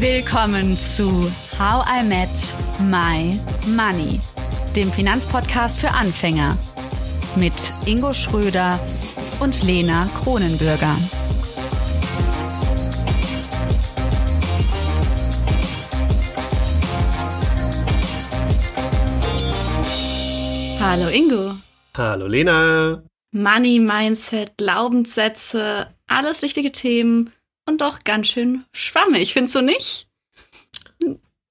Willkommen zu How I Met My Money, dem Finanzpodcast für Anfänger mit Ingo Schröder und Lena Kronenbürger. Hallo Ingo. Hallo Lena. Money, Mindset, Glaubenssätze, alles wichtige Themen und doch ganz schön schwammig, findest du nicht?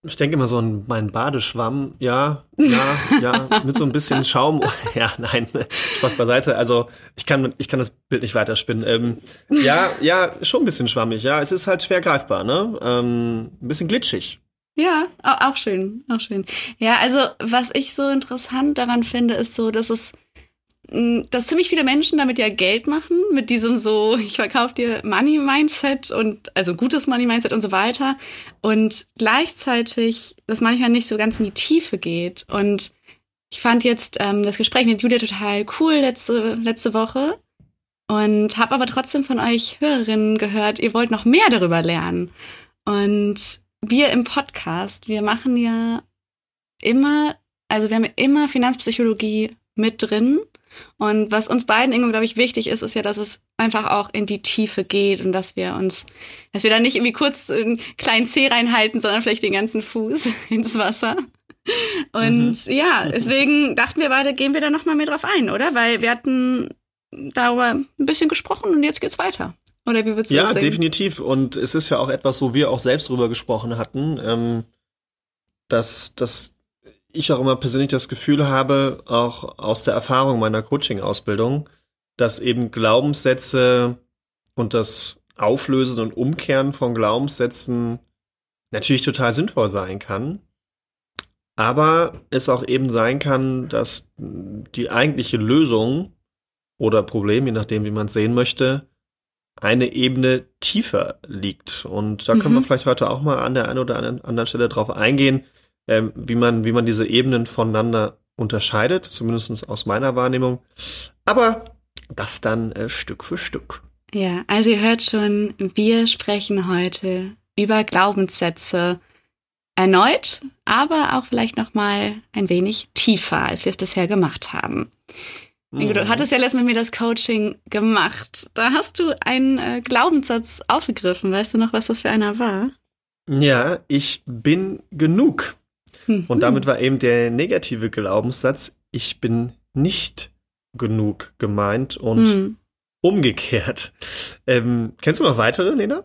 Ich denke immer so an meinen Badeschwamm, ja, ja, ja, mit so ein bisschen Schaum. Ja, nein, Spaß beiseite. Also ich kann, ich kann das Bild nicht weiterspinnen. Ähm, ja, ja, schon ein bisschen schwammig. Ja, es ist halt schwer greifbar, ne? Ähm, ein bisschen glitschig. Ja, auch schön, auch schön. Ja, also was ich so interessant daran finde, ist so, dass es dass ziemlich viele Menschen damit ja Geld machen, mit diesem so, ich verkaufe dir Money-Mindset und also gutes Money-Mindset und so weiter. Und gleichzeitig, dass manchmal nicht so ganz in die Tiefe geht. Und ich fand jetzt ähm, das Gespräch mit Julia total cool letzte, letzte Woche und habe aber trotzdem von euch Hörerinnen gehört, ihr wollt noch mehr darüber lernen. Und wir im Podcast, wir machen ja immer, also wir haben immer Finanzpsychologie mit drin und was uns beiden, Ingo, glaube ich, wichtig ist, ist ja, dass es einfach auch in die Tiefe geht und dass wir uns, dass wir da nicht irgendwie kurz einen kleinen Zeh reinhalten, sondern vielleicht den ganzen Fuß ins Wasser. Und mhm. ja, deswegen dachten wir beide, gehen wir da nochmal mehr drauf ein, oder? Weil wir hatten darüber ein bisschen gesprochen und jetzt geht's weiter. Oder wie würdest du ja, das? Ja, definitiv. Und es ist ja auch etwas, wo wir auch selbst drüber gesprochen hatten, ähm, dass, dass ich auch immer persönlich das Gefühl habe, auch aus der Erfahrung meiner Coaching-Ausbildung, dass eben Glaubenssätze und das Auflösen und Umkehren von Glaubenssätzen natürlich total sinnvoll sein kann. Aber es auch eben sein kann, dass die eigentliche Lösung oder Problem, je nachdem, wie man es sehen möchte, eine Ebene tiefer liegt. Und da mhm. können wir mhm. vielleicht heute auch mal an der einen oder anderen Stelle drauf eingehen, ähm, wie man, wie man diese Ebenen voneinander unterscheidet, zumindest aus meiner Wahrnehmung. Aber das dann äh, Stück für Stück. Ja, also ihr hört schon, wir sprechen heute über Glaubenssätze erneut, aber auch vielleicht noch mal ein wenig tiefer, als wir es bisher gemacht haben. Mhm. Du hattest ja letztens mit mir das Coaching gemacht. Da hast du einen äh, Glaubenssatz aufgegriffen. Weißt du noch, was das für einer war? Ja, ich bin genug. Und damit war eben der negative Glaubenssatz, ich bin nicht genug gemeint und mhm. umgekehrt. Ähm, kennst du noch weitere, Lena?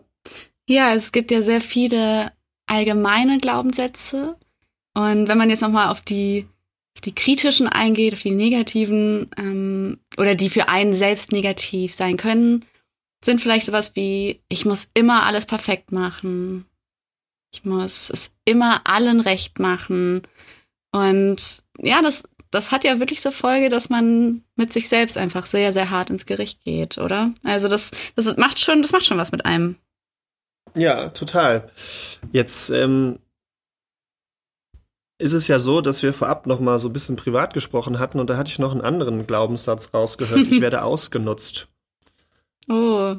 Ja, es gibt ja sehr viele allgemeine Glaubenssätze. Und wenn man jetzt nochmal auf die, auf die kritischen eingeht, auf die negativen ähm, oder die für einen selbst negativ sein können, sind vielleicht sowas wie, ich muss immer alles perfekt machen ich muss es immer allen recht machen. Und ja, das, das hat ja wirklich zur Folge, dass man mit sich selbst einfach sehr, sehr hart ins Gericht geht, oder? Also das, das macht schon, das macht schon was mit einem. Ja, total. Jetzt ähm, ist es ja so, dass wir vorab noch mal so ein bisschen privat gesprochen hatten und da hatte ich noch einen anderen Glaubenssatz rausgehört. ich werde ausgenutzt. Oh.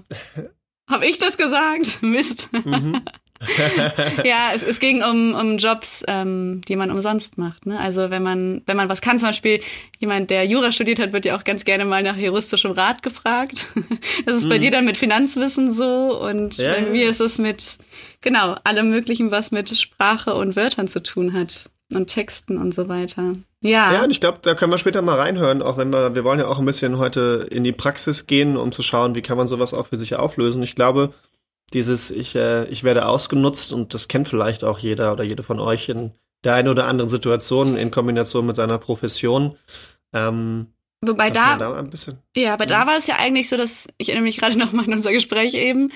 Hab ich das gesagt? Mist. Mhm. ja, es, es ging um, um Jobs, ähm, die man umsonst macht. Ne? Also wenn man, wenn man was kann, zum Beispiel jemand, der Jura studiert hat, wird ja auch ganz gerne mal nach juristischem Rat gefragt. Das ist mhm. bei dir dann mit Finanzwissen so und ja, bei mir ist es mit, genau, allem möglichen, was mit Sprache und Wörtern zu tun hat und Texten und so weiter. Ja. Ja, und ich glaube, da können wir später mal reinhören, auch wenn wir, wir wollen ja auch ein bisschen heute in die Praxis gehen, um zu schauen, wie kann man sowas auch für sich auflösen. Ich glaube, dieses, ich, äh, ich werde ausgenutzt und das kennt vielleicht auch jeder oder jede von euch in der einen oder anderen Situation in Kombination mit seiner Profession. Ähm, Wobei da, da ein bisschen, ja, aber ja. da war es ja eigentlich so, dass ich erinnere mich gerade noch mal an unser Gespräch eben.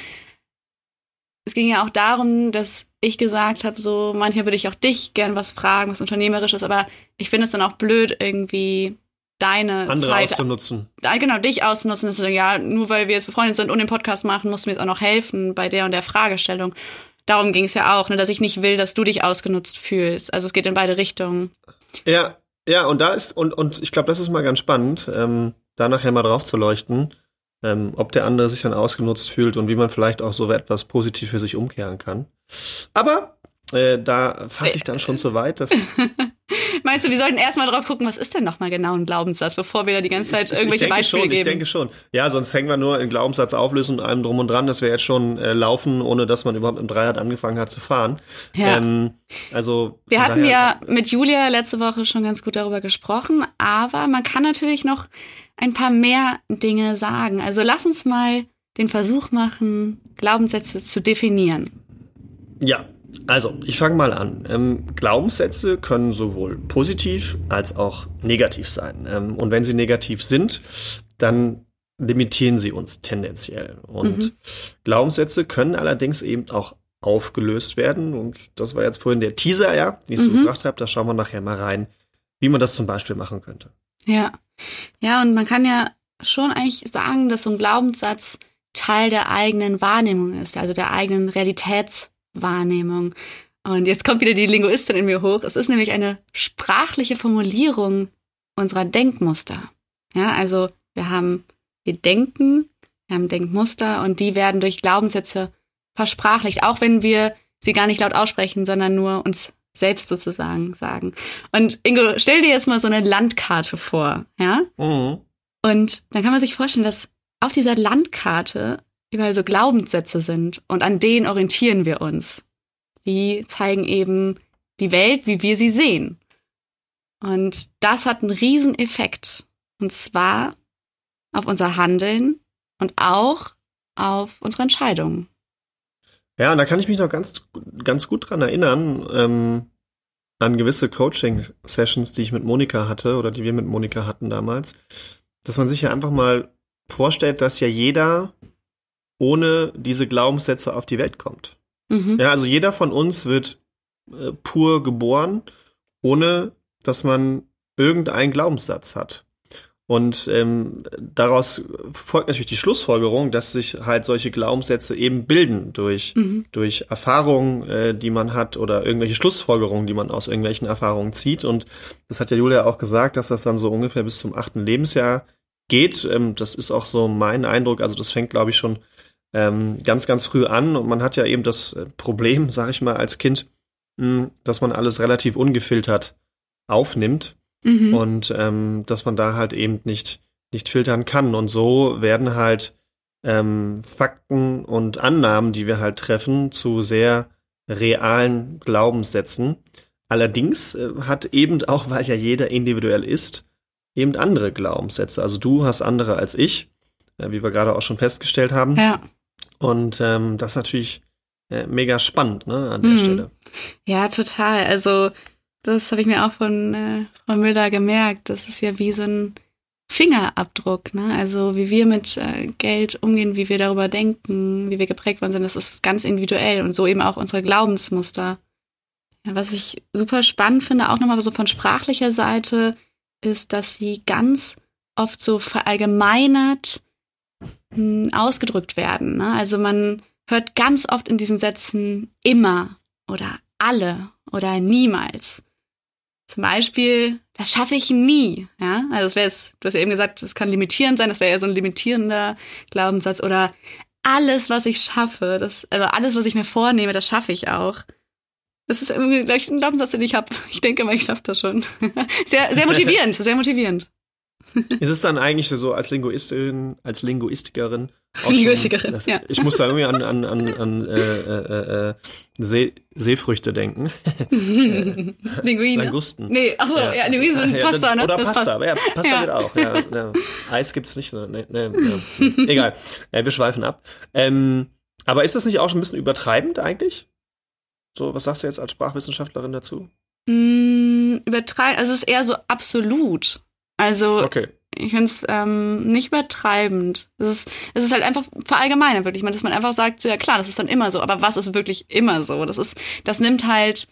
Es ging ja auch darum, dass ich gesagt habe, so manchmal würde ich auch dich gern was fragen, was unternehmerisches, aber ich finde es dann auch blöd irgendwie deine Andere Zeit auszunutzen. Genau, dich auszunutzen, dass du ja, nur weil wir jetzt befreundet sind und den Podcast machen, musst du mir jetzt auch noch helfen bei der und der Fragestellung. Darum ging es ja auch, ne, dass ich nicht will, dass du dich ausgenutzt fühlst. Also es geht in beide Richtungen. Ja, ja, und da ist, und, und ich glaube, das ist mal ganz spannend, ähm, da nachher mal drauf zu leuchten. ähm, ob der andere sich dann ausgenutzt fühlt und wie man vielleicht auch so etwas positiv für sich umkehren kann. Aber äh, da fasse ich dann schon so weit, dass. Meinst du, wir sollten erstmal drauf gucken, was ist denn nochmal genau ein Glaubenssatz, bevor wir da die ganze Zeit irgendwelche ich, ich Beispiele schon, geben? Ich denke schon. Ja, sonst hängen wir nur in Glaubenssatz auflösen und allem drum und dran, dass wir jetzt schon äh, laufen, ohne dass man überhaupt im Dreirad angefangen hat zu fahren. Ja. Ähm, also wir hatten ja mit Julia letzte Woche schon ganz gut darüber gesprochen, aber man kann natürlich noch ein paar mehr Dinge sagen. Also lass uns mal den Versuch machen, Glaubenssätze zu definieren. Ja, also, ich fange mal an. Ähm, Glaubenssätze können sowohl positiv als auch negativ sein. Ähm, und wenn sie negativ sind, dann limitieren sie uns tendenziell. Und Mhm. Glaubenssätze können allerdings eben auch aufgelöst werden. Und das war jetzt vorhin der Teaser, ja, den ich so Mhm. gebracht habe. Da schauen wir nachher mal rein, wie man das zum Beispiel machen könnte. Ja. Ja, und man kann ja schon eigentlich sagen, dass so ein Glaubenssatz Teil der eigenen Wahrnehmung ist, also der eigenen Realitätswahrnehmung. Und jetzt kommt wieder die Linguistin in mir hoch. Es ist nämlich eine sprachliche Formulierung unserer Denkmuster. Ja, also wir haben, wir denken, wir haben Denkmuster und die werden durch Glaubenssätze versprachlicht, auch wenn wir sie gar nicht laut aussprechen, sondern nur uns selbst sozusagen sagen. Und Ingo, stell dir jetzt mal so eine Landkarte vor, ja? Mhm. Und dann kann man sich vorstellen, dass auf dieser Landkarte überall so Glaubenssätze sind und an denen orientieren wir uns. Die zeigen eben die Welt, wie wir sie sehen. Und das hat einen riesen Effekt. Und zwar auf unser Handeln und auch auf unsere Entscheidungen. Ja, und da kann ich mich noch ganz, ganz gut dran erinnern, ähm, an gewisse Coaching-Sessions, die ich mit Monika hatte oder die wir mit Monika hatten damals, dass man sich ja einfach mal vorstellt, dass ja jeder ohne diese Glaubenssätze auf die Welt kommt. Mhm. Ja, also jeder von uns wird äh, pur geboren, ohne dass man irgendeinen Glaubenssatz hat. Und ähm, daraus folgt natürlich die Schlussfolgerung, dass sich halt solche Glaubenssätze eben bilden durch, Mhm. durch Erfahrungen, äh, die man hat oder irgendwelche Schlussfolgerungen, die man aus irgendwelchen Erfahrungen zieht. Und das hat ja Julia auch gesagt, dass das dann so ungefähr bis zum achten Lebensjahr geht. Ähm, das ist auch so mein Eindruck. Also das fängt, glaube ich, schon ähm, ganz, ganz früh an. Und man hat ja eben das äh, Problem, sage ich mal, als Kind, mh, dass man alles relativ ungefiltert aufnimmt Mhm. und ähm, dass man da halt eben nicht, nicht filtern kann. Und so werden halt ähm, Fakten und Annahmen, die wir halt treffen, zu sehr realen Glaubenssätzen. Allerdings äh, hat eben auch, weil ja jeder individuell ist, eben andere Glaubenssätze. Also du hast andere als ich, äh, wie wir gerade auch schon festgestellt haben. Ja. Und ähm, das ist natürlich äh, mega spannend, ne, an der Mhm. Stelle. Ja, total. Also, das habe ich mir auch von äh, Frau Müller gemerkt. Das ist ja wie so ein Fingerabdruck, ne? Also, wie wir mit äh, Geld umgehen, wie wir darüber denken, wie wir geprägt worden sind, das ist ganz individuell und so eben auch unsere Glaubensmuster. Ja, was ich super spannend finde, auch nochmal so von sprachlicher Seite, ist, dass sie ganz oft so verallgemeinert ausgedrückt werden. Ne? Also man hört ganz oft in diesen Sätzen immer oder alle oder niemals. Zum Beispiel, das schaffe ich nie. Ja, also das wäre du hast ja eben gesagt, das kann limitierend sein, das wäre ja so ein limitierender Glaubenssatz. Oder alles, was ich schaffe, das, also alles, was ich mir vornehme, das schaffe ich auch. Das ist irgendwie gleich ein Glaubenssatz, den ich habe. Ich denke mal, ich schaffe das schon. Sehr, sehr motivierend, sehr motivierend. Ist es dann eigentlich so als Linguistin, als Linguistikerin? Linguistikerin, das, ja. Ich muss da irgendwie an, an, an, an äh, äh, äh, See, Seefrüchte denken. Linguine. Langusten. Nee, achso, ja, Linguine sind Ja, Pasta, ne? Oder Das Pasta, passt. ja, Pasta Ja. geht auch. Ja, ja. Eis gibt's nicht. Ne, ne, ne, ja. Egal, äh, wir schweifen ab. Ähm, aber ist das nicht auch schon ein bisschen übertreibend eigentlich? So, was sagst du jetzt als Sprachwissenschaftlerin dazu? Mm, übertreiben, also es ist eher so absolut. Also Okay. ich finde es ähm, nicht übertreibend. Es ist, es ist halt einfach verallgemeinert wirklich, dass man einfach sagt, so ja klar, das ist dann immer so, aber was ist wirklich immer so? Das ist, das nimmt halt,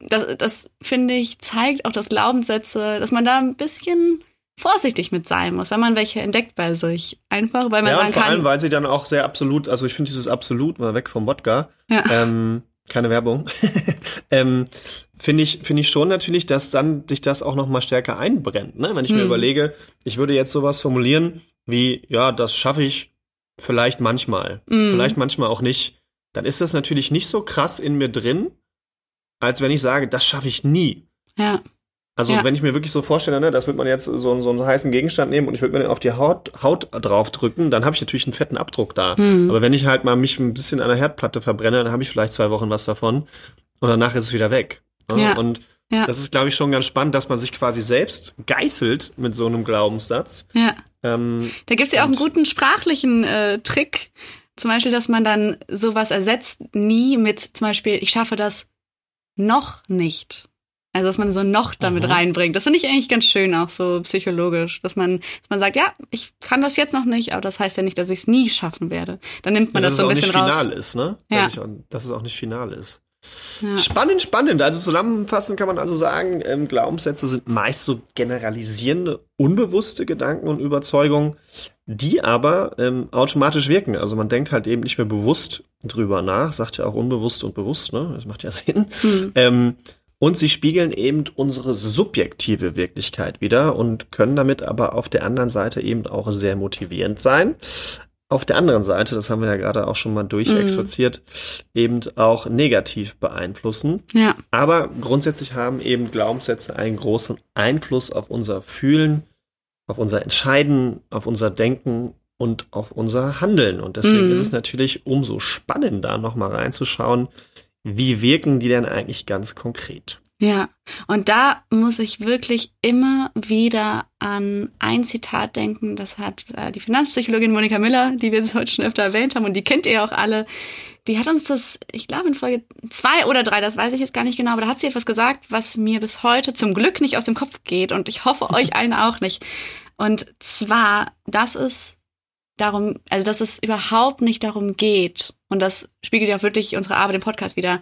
das, das finde ich, zeigt auch, dass Glaubenssätze, dass man da ein bisschen vorsichtig mit sein muss, wenn man welche entdeckt bei sich. Einfach, weil man Ja, und sagen vor kann. allem, weil sie dann auch sehr absolut, also ich finde dieses absolut mal weg vom Wodka, ja. ähm, keine Werbung, ähm, finde ich, finde ich schon natürlich, dass dann dich das auch noch mal stärker einbrennt, ne? Wenn ich mir Mhm. überlege, ich würde jetzt sowas formulieren, wie, ja, das schaffe ich vielleicht manchmal, Mm. vielleicht manchmal auch nicht, dann ist das natürlich nicht so krass in mir drin, als wenn ich sage, das schaffe ich nie. Ja. Also Ja. wenn ich mir wirklich so vorstelle, ne, das wird man jetzt so, so einen heißen Gegenstand nehmen und ich würde mir den auf die Haut, Haut drauf drücken, dann habe ich natürlich einen fetten Abdruck da. Hm. Aber wenn ich halt mal mich ein bisschen an der Herdplatte verbrenne, dann habe ich vielleicht zwei Wochen was davon und danach ist es wieder weg. Ne? Ja. Und Ja. das ist, glaube ich, schon ganz spannend, dass man sich quasi selbst geißelt mit so einem Glaubenssatz. Ja. Ähm, Da gibt's ja auch einen guten sprachlichen äh, Trick. Zum Beispiel, dass man dann sowas ersetzt nie mit zum Beispiel, ich schaffe das noch nicht. Also, dass man so noch damit Mhm. reinbringt. Das finde ich eigentlich ganz schön, auch so psychologisch. Dass man, dass man sagt, ja, ich kann das jetzt noch nicht, aber das heißt ja nicht, dass ich es nie schaffen werde. Dann nimmt man ja, das dass so ein es auch bisschen nicht raus. final ist, ne? Ja. Dass, ich dass es auch nicht final ist. Ja. Spannend, spannend. Also zusammenfassend kann man also sagen, ähm, Glaubenssätze sind meist so generalisierende, unbewusste Gedanken und Überzeugungen, die aber ähm, automatisch wirken. Also man denkt halt eben nicht mehr bewusst drüber nach, sagt ja auch unbewusst und bewusst, ne? Das macht ja Sinn. Hm. Ähm, und sie spiegeln eben unsere subjektive Wirklichkeit wieder und können damit aber auf der anderen Seite eben auch sehr motivierend sein. Auf der anderen Seite, das haben wir ja gerade auch schon mal durchexerziert, eben auch negativ beeinflussen. ja. Aber grundsätzlich haben eben Glaubenssätze einen großen Einfluss auf unser Fühlen, auf unser Entscheiden, auf unser Denken und auf unser Handeln. Und deswegen Mhm. ist es natürlich umso spannender, nochmal reinzuschauen, wie wirken die denn eigentlich ganz konkret? Ja, und da muss ich wirklich immer wieder an ein Zitat denken. Das hat äh, die Finanzpsychologin Monika Miller, die wir jetzt heute schon öfter erwähnt haben und die kennt ihr auch alle. Die hat uns das, ich glaube in Folge zwei oder drei, das weiß ich jetzt gar nicht genau, aber da hat sie etwas gesagt, was mir bis heute zum Glück nicht aus dem Kopf geht und ich hoffe euch allen auch nicht. Und zwar, dass es darum, also dass es überhaupt nicht darum geht, und das spiegelt ja auch wirklich unsere Arbeit im Podcast wieder,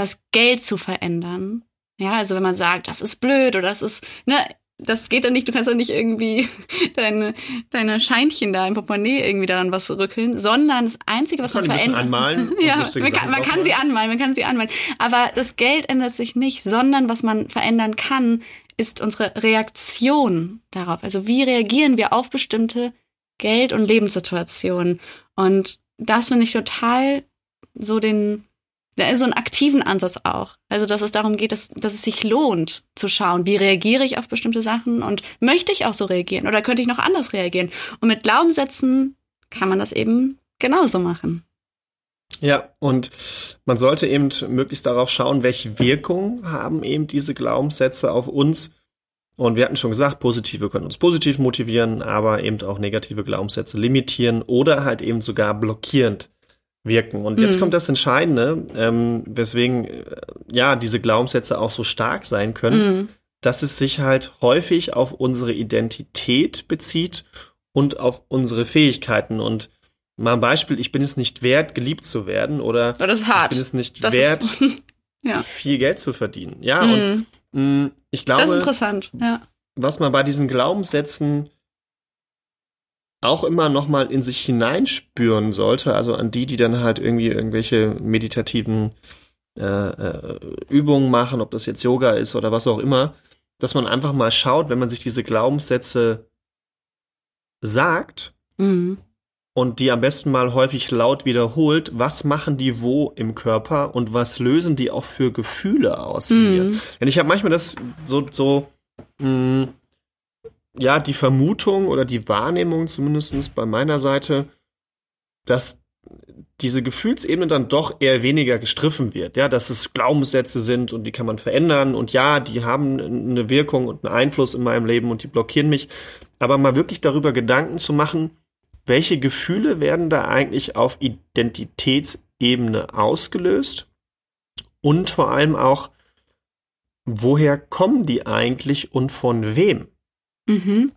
das Geld zu verändern. Ja, also wenn man sagt, das ist blöd oder das ist, ne, das geht dann nicht, du kannst doch nicht irgendwie deine, deine Scheinchen da im Portemonnaie irgendwie daran was rückeln, sondern das Einzige, was man verändert. anmalen ja, man kann, man kann sie anmalen, man kann sie anmalen. Aber das Geld ändert sich nicht, sondern was man verändern kann, ist unsere Reaktion darauf. Also wie reagieren wir auf bestimmte Geld- und Lebenssituationen? Und das finde ich total so den, ist so einen aktiven Ansatz auch. Also, dass es darum geht, dass, dass es sich lohnt zu schauen, wie reagiere ich auf bestimmte Sachen und möchte ich auch so reagieren oder könnte ich noch anders reagieren? Und mit Glaubenssätzen kann man das eben genauso machen. Ja, und man sollte eben möglichst darauf schauen, welche Wirkung haben eben diese Glaubenssätze auf uns. Und wir hatten schon gesagt, positive können uns positiv motivieren, aber eben auch negative Glaubenssätze limitieren oder halt eben sogar blockierend wirken. Und jetzt Mhm. kommt das Entscheidende, ähm, weswegen äh, ja diese Glaubenssätze auch so stark sein können, Mhm. dass es sich halt häufig auf unsere Identität bezieht und auf unsere Fähigkeiten. Und mal ein Beispiel, ich bin es nicht wert, geliebt zu werden oder ist ich bin es nicht Das wert, ja. viel Geld zu verdienen. Ja, und Mhm. mh, ich Das ist glaube, interessant. Ja. was man bei diesen Glaubenssätzen auch immer noch mal in sich hineinspüren sollte, also an die, die dann halt irgendwie irgendwelche meditativen äh, äh, Übungen machen, ob das jetzt Yoga ist oder was auch immer, dass man einfach mal schaut, wenn man sich diese Glaubenssätze sagt Mhm. und die am besten mal häufig laut wiederholt, was machen die wo im Körper und was lösen die auch für Gefühle aus in mir. Mhm. Denn ich habe manchmal das so, so mh, ja, die Vermutung oder die Wahrnehmung zumindest bei meiner Seite, dass diese Gefühlsebene dann doch eher weniger gestriffen wird, ja, dass es Glaubenssätze sind und die kann man verändern. Und ja, die haben eine Wirkung und einen Einfluss in meinem Leben und die blockieren mich, aber mal wirklich darüber Gedanken zu machen, welche Gefühle werden da eigentlich auf Identitätsebene ausgelöst? Und vor allem auch, woher kommen die eigentlich und von wem? Mhm.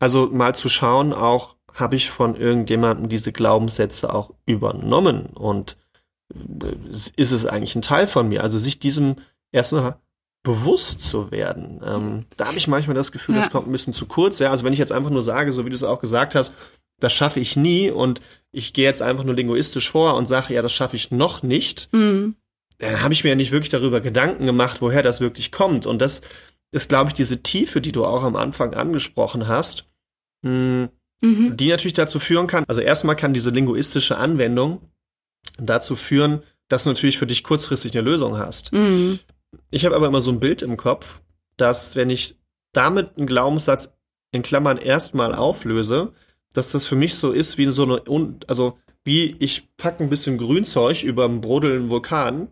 Also mal zu schauen, auch habe ich von irgendjemandem diese Glaubenssätze auch übernommen und äh, ist es eigentlich ein Teil von mir? Also sich diesem erstmal bewusst zu werden. Ähm, da habe ich manchmal das Gefühl, Ja. das kommt ein bisschen zu kurz. Ja, also wenn ich jetzt einfach nur sage, so wie du es auch gesagt hast, das schaffe ich nie und ich gehe jetzt einfach nur linguistisch vor und sage, ja, das schaffe ich noch nicht, Mhm. dann habe ich mir ja nicht wirklich darüber Gedanken gemacht, woher das wirklich kommt. Und das ist, glaube ich, diese Tiefe, die du auch am Anfang angesprochen hast, mh, mhm. die natürlich dazu führen kann, also erstmal kann diese linguistische Anwendung dazu führen, dass du natürlich für dich kurzfristig eine Lösung hast. Mhm. Ich habe aber immer so ein Bild im Kopf, dass wenn ich damit einen Glaubenssatz in Klammern erstmal auflöse, dass das für mich so ist wie so eine, also wie ich packe ein bisschen Grünzeug über einen brodelnden Vulkan,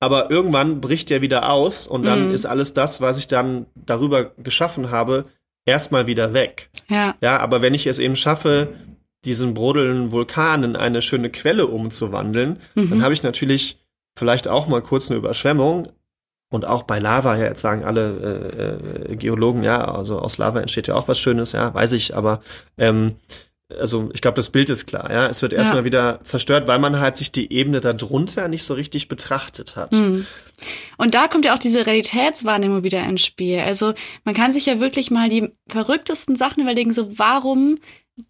aber irgendwann bricht der wieder aus und dann mm. ist alles das, was ich dann darüber geschaffen habe, erstmal wieder weg. Ja. Ja, aber wenn ich es eben schaffe, diesen brodelnden Vulkan in eine schöne Quelle umzuwandeln, mhm. dann habe ich natürlich vielleicht auch mal kurz eine Überschwemmung, und auch bei Lava, ja, jetzt sagen alle äh, äh, Geologen, ja, also aus Lava entsteht ja auch was Schönes, ja, weiß ich, aber ähm, also ich glaube, das Bild ist klar, ja. Es wird erstmal ja. wieder zerstört, weil man halt sich die Ebene darunter nicht so richtig betrachtet hat. Mhm. Und da kommt ja auch diese Realitätswahrnehmung wieder ins Spiel. Also man kann sich ja wirklich mal die verrücktesten Sachen überlegen, so warum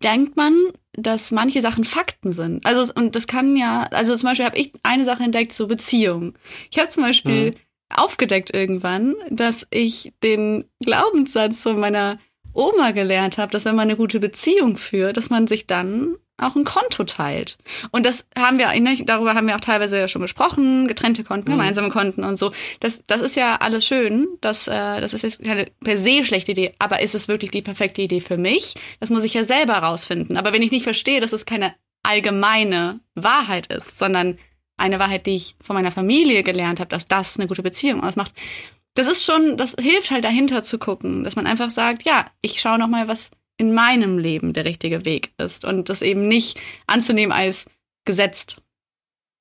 denkt man, dass manche Sachen Fakten sind. Also und das kann ja, also zum Beispiel habe ich eine Sache entdeckt, so Beziehung. Ich habe zum Beispiel mhm aufgedeckt irgendwann, dass ich den Glaubenssatz von meiner Oma gelernt habe, dass wenn man eine gute Beziehung führt, dass man sich dann auch ein Konto teilt. Und das haben wir, darüber haben wir auch teilweise ja schon gesprochen, getrennte Konten, mhm. gemeinsame Konten und so. Das, das ist ja alles schön. Das, äh, das ist jetzt keine per se schlechte Idee, aber ist es wirklich die perfekte Idee für mich? Das muss ich ja selber rausfinden. Aber wenn ich nicht verstehe, dass es keine allgemeine Wahrheit ist, sondern eine Wahrheit, die ich von meiner Familie gelernt habe, dass das eine gute Beziehung ausmacht. Das ist schon, das hilft halt dahinter zu gucken, dass man einfach sagt, ja, ich schaue noch mal, was in meinem Leben der richtige Weg ist und das eben nicht anzunehmen als gesetzt.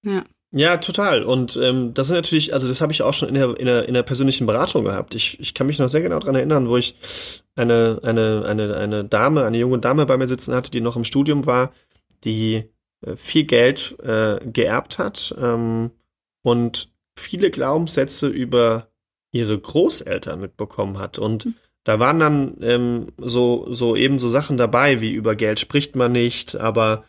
Ja. Ja, total. Und ähm, das ist natürlich, also das habe ich auch schon in der, in der, in der persönlichen Beratung gehabt. Ich, ich kann mich noch sehr genau dran erinnern, wo ich eine, eine, eine, eine Dame, eine junge Dame bei mir sitzen hatte, die noch im Studium war, die äh, viel Geld äh, geerbt hat ähm, und viele Glaubenssätze über ihre Großeltern mitbekommen hat. Und mhm. da waren dann ähm, so, so eben so Sachen dabei, wie über Geld spricht man nicht, aber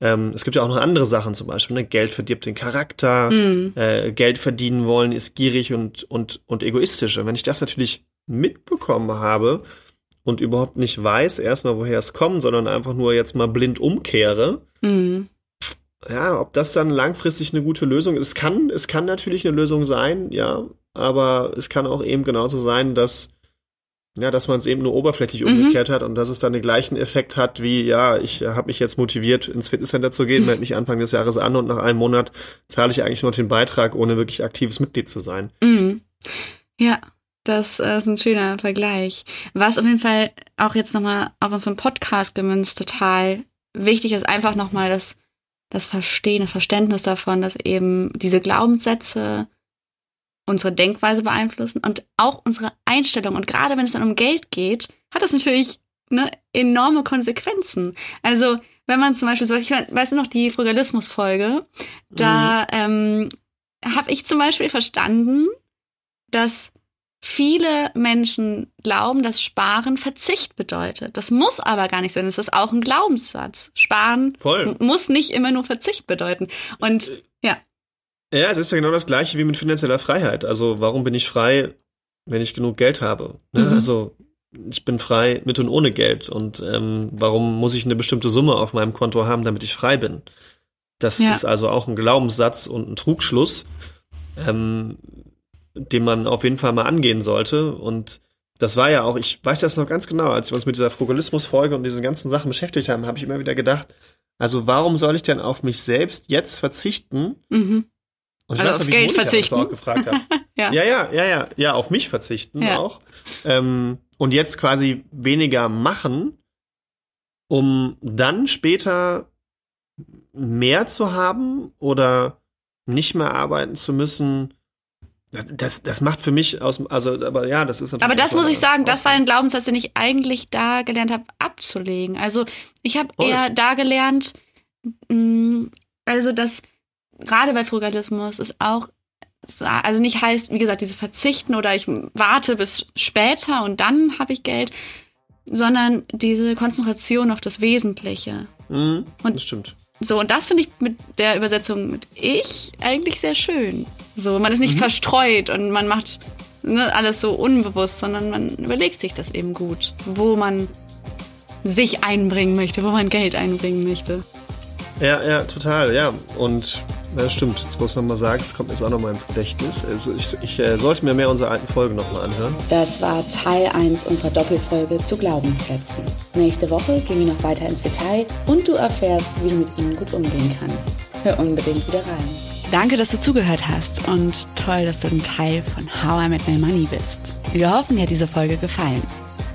ähm, es gibt ja auch noch andere Sachen, zum Beispiel, ne? Geld verdirbt den Charakter, mhm. äh, Geld verdienen wollen ist gierig und, und, und egoistisch. Und wenn ich das natürlich mitbekommen habe und überhaupt nicht weiß, erstmal, woher es kommt, sondern einfach nur jetzt mal blind umkehre, mhm ja, ob das dann langfristig eine gute Lösung ist, kann, es kann natürlich eine Lösung sein, ja, aber es kann auch eben genauso sein, dass ja, dass man es eben nur oberflächlich mhm. umgekehrt hat und dass es dann den gleichen Effekt hat, wie, ja, ich habe mich jetzt motiviert, ins Fitnesscenter zu gehen, melde mich Anfang des Jahres an und nach einem Monat zahle ich eigentlich nur den Beitrag, ohne wirklich aktives Mitglied zu sein. Mhm. Ja, das äh, ist ein schöner Vergleich. Was auf jeden Fall auch jetzt nochmal auf unseren Podcast gemünzt total wichtig ist, einfach nochmal das das Verstehen, das Verständnis davon, dass eben diese Glaubenssätze unsere Denkweise beeinflussen und auch unsere Einstellung. Und gerade wenn es dann um Geld geht, hat das natürlich ne, enorme Konsequenzen. Also wenn man zum Beispiel so, ich weiß noch die Frugalismus-Folge, da mhm. ähm, habe ich zum Beispiel verstanden, dass viele Menschen glauben, dass Sparen Verzicht bedeutet. Das muss aber gar nicht sein. Das ist auch ein Glaubenssatz. Sparen Voll. muss nicht immer nur Verzicht bedeuten. Und ja. Ja, es ist ja genau das gleiche wie mit finanzieller Freiheit. Also warum bin ich frei, wenn ich genug Geld habe? Ne? Mhm. Also ich bin frei mit und ohne Geld. Und ähm, warum muss ich eine bestimmte Summe auf meinem Konto haben, damit ich frei bin? Das ja. ist also auch ein Glaubenssatz und ein Trugschluss. Ähm, den man auf jeden Fall mal angehen sollte. Und das war ja auch, ich weiß das noch ganz genau, als wir uns mit dieser Frugalismus-Folge und diesen ganzen Sachen beschäftigt haben, habe ich immer wieder gedacht, also warum soll ich denn auf mich selbst jetzt verzichten? Mhm. Und ich also weiß auf Geld Monika verzichten. auch gefragt habe. ja. ja, ja, ja, ja, ja, auf mich verzichten ja. auch. Ähm, und jetzt quasi weniger machen, um dann später mehr zu haben oder nicht mehr arbeiten zu müssen, das, das macht für mich aus, also, aber ja, das ist natürlich. Aber das muss ich sagen, das war ein Glaubenssatz, den ich eigentlich da gelernt habe, abzulegen. Also, ich habe eher da gelernt, mm, also, dass gerade bei Frugalismus ist auch, also nicht heißt, wie gesagt, diese Verzichten oder ich warte bis später und dann habe ich Geld, sondern diese Konzentration auf das Wesentliche. Mhm, und das stimmt. So, und das finde ich mit der Übersetzung mit ich eigentlich sehr schön. So, man ist nicht mhm. verstreut und man macht ne, alles so unbewusst, sondern man überlegt sich das eben gut, wo man sich einbringen möchte, wo man Geld einbringen möchte. Ja, ja, total, ja. Und ja, stimmt. Jetzt muss man mal sagen, es kommt mir jetzt auch nochmal ins Gedächtnis. Also ich, ich äh, sollte mir mehr unserer alten Folgen nochmal anhören. Das war Teil 1 unserer Doppelfolge zu Glaubenssätzen. Nächste Woche gehen wir noch weiter ins Detail und du erfährst, wie du mit ihnen gut umgehen kannst. Hör unbedingt wieder rein. Danke, dass du zugehört hast und toll, dass du ein Teil von How I Met My Money bist. Wir hoffen, dir hat diese Folge gefallen.